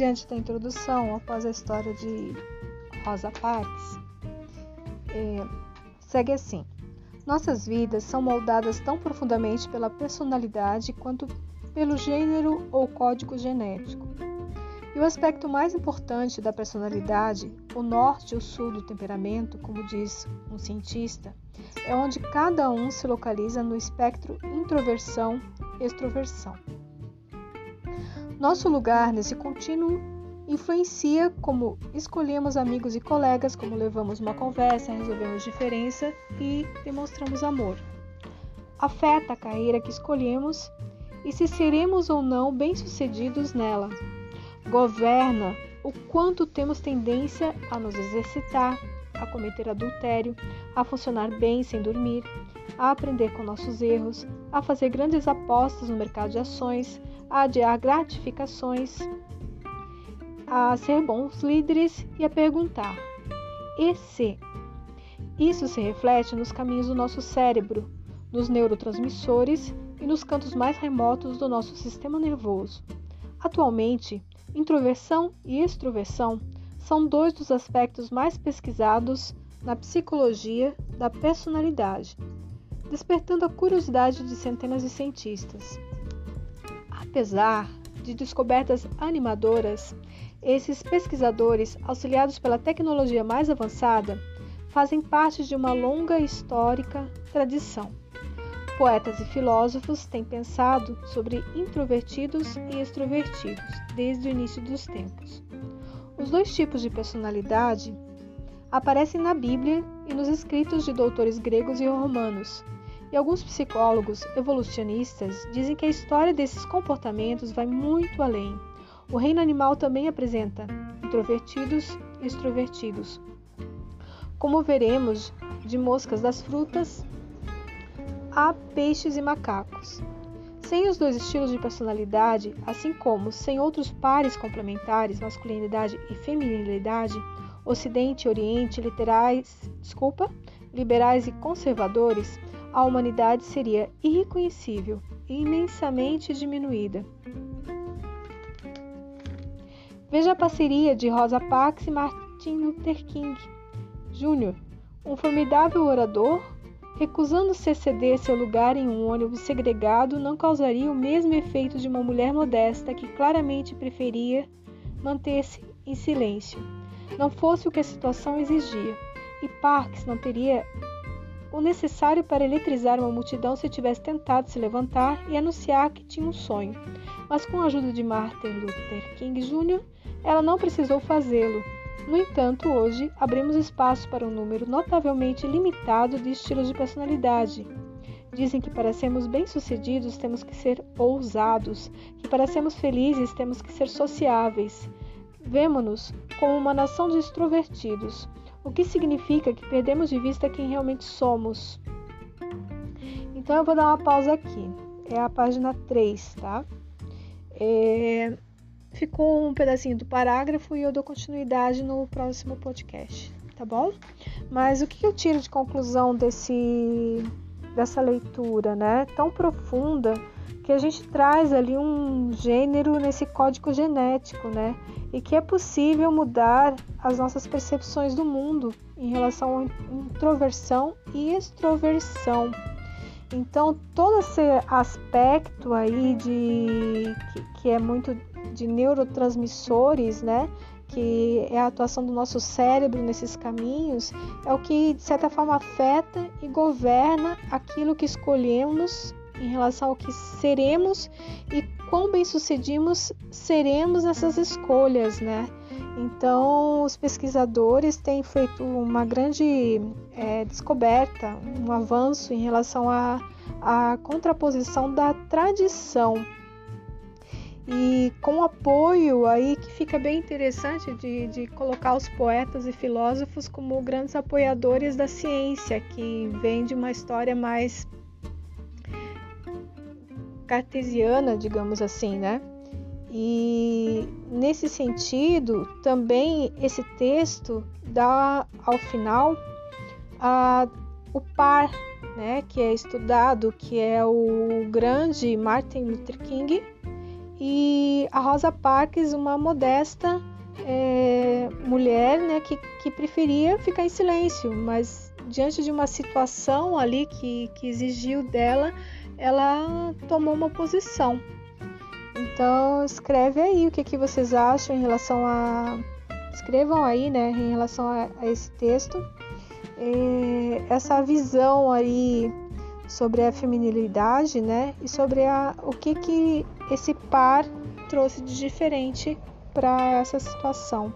diante da introdução, após a história de Rosa Parks, é, segue assim. Nossas vidas são moldadas tão profundamente pela personalidade quanto pelo gênero ou código genético. E o aspecto mais importante da personalidade, o norte e o sul do temperamento, como diz um cientista, é onde cada um se localiza no espectro introversão-extroversão. Nosso lugar nesse contínuo influencia como escolhemos amigos e colegas, como levamos uma conversa, resolvemos diferença e demonstramos amor. Afeta a carreira que escolhemos e se seremos ou não bem-sucedidos nela governa o quanto temos tendência a nos exercitar, a cometer adultério, a funcionar bem sem dormir, a aprender com nossos erros, a fazer grandes apostas no mercado de ações, a adiar gratificações, a ser bons líderes e a perguntar: e se? Isso se reflete nos caminhos do nosso cérebro, nos neurotransmissores e nos cantos mais remotos do nosso sistema nervoso. Atualmente, Introversão e extroversão são dois dos aspectos mais pesquisados na psicologia da personalidade, despertando a curiosidade de centenas de cientistas. Apesar de descobertas animadoras, esses pesquisadores, auxiliados pela tecnologia mais avançada, fazem parte de uma longa histórica tradição. Poetas e filósofos têm pensado sobre introvertidos e extrovertidos desde o início dos tempos. Os dois tipos de personalidade aparecem na Bíblia e nos escritos de doutores gregos e romanos. E alguns psicólogos evolucionistas dizem que a história desses comportamentos vai muito além. O reino animal também apresenta introvertidos e extrovertidos. Como veremos, de moscas das frutas a peixes e macacos. Sem os dois estilos de personalidade, assim como sem outros pares complementares, masculinidade e feminilidade, Ocidente e Oriente, literais, desculpa, liberais e conservadores, a humanidade seria irreconhecível e imensamente diminuída. Veja a parceria de Rosa Parks e Martin Luther King Jr., um formidável orador Recusando-se a ceder seu lugar em um ônibus segregado não causaria o mesmo efeito de uma mulher modesta que claramente preferia manter-se em silêncio, não fosse o que a situação exigia, e Parks não teria o necessário para eletrizar uma multidão se tivesse tentado se levantar e anunciar que tinha um sonho. Mas com a ajuda de Martin Luther King Jr., ela não precisou fazê-lo no entanto, hoje abrimos espaço para um número notavelmente limitado de estilos de personalidade. Dizem que para sermos bem-sucedidos temos que ser ousados, que para sermos felizes temos que ser sociáveis. Vemo-nos como uma nação de extrovertidos, o que significa que perdemos de vista quem realmente somos. Então eu vou dar uma pausa aqui. É a página 3, tá? É... Ficou um pedacinho do parágrafo e eu dou continuidade no próximo podcast, tá bom? Mas o que eu tiro de conclusão desse dessa leitura, né? Tão profunda que a gente traz ali um gênero nesse código genético, né? E que é possível mudar as nossas percepções do mundo em relação à introversão e extroversão. Então, todo esse aspecto aí de que, que é muito de neurotransmissores, né? que é a atuação do nosso cérebro nesses caminhos, é o que de certa forma afeta e governa aquilo que escolhemos em relação ao que seremos e quão bem sucedimos seremos nessas escolhas, né? Então, os pesquisadores têm feito uma grande é, descoberta, um avanço em relação à, à contraposição da tradição e com apoio aí que fica bem interessante de, de colocar os poetas e filósofos como grandes apoiadores da ciência, que vem de uma história mais cartesiana, digamos assim, né? E nesse sentido, também esse texto dá ao final a, o par, né, que é estudado, que é o grande Martin Luther King e a Rosa Parks, uma modesta é, mulher né, que, que preferia ficar em silêncio, mas diante de uma situação ali que, que exigiu dela, ela tomou uma posição. Então escreve aí o que, que vocês acham em relação a. Escrevam aí, né, em relação a, a esse texto. É, essa visão aí sobre a feminilidade, né, e sobre a, o que que esse par trouxe de diferente para essa situação.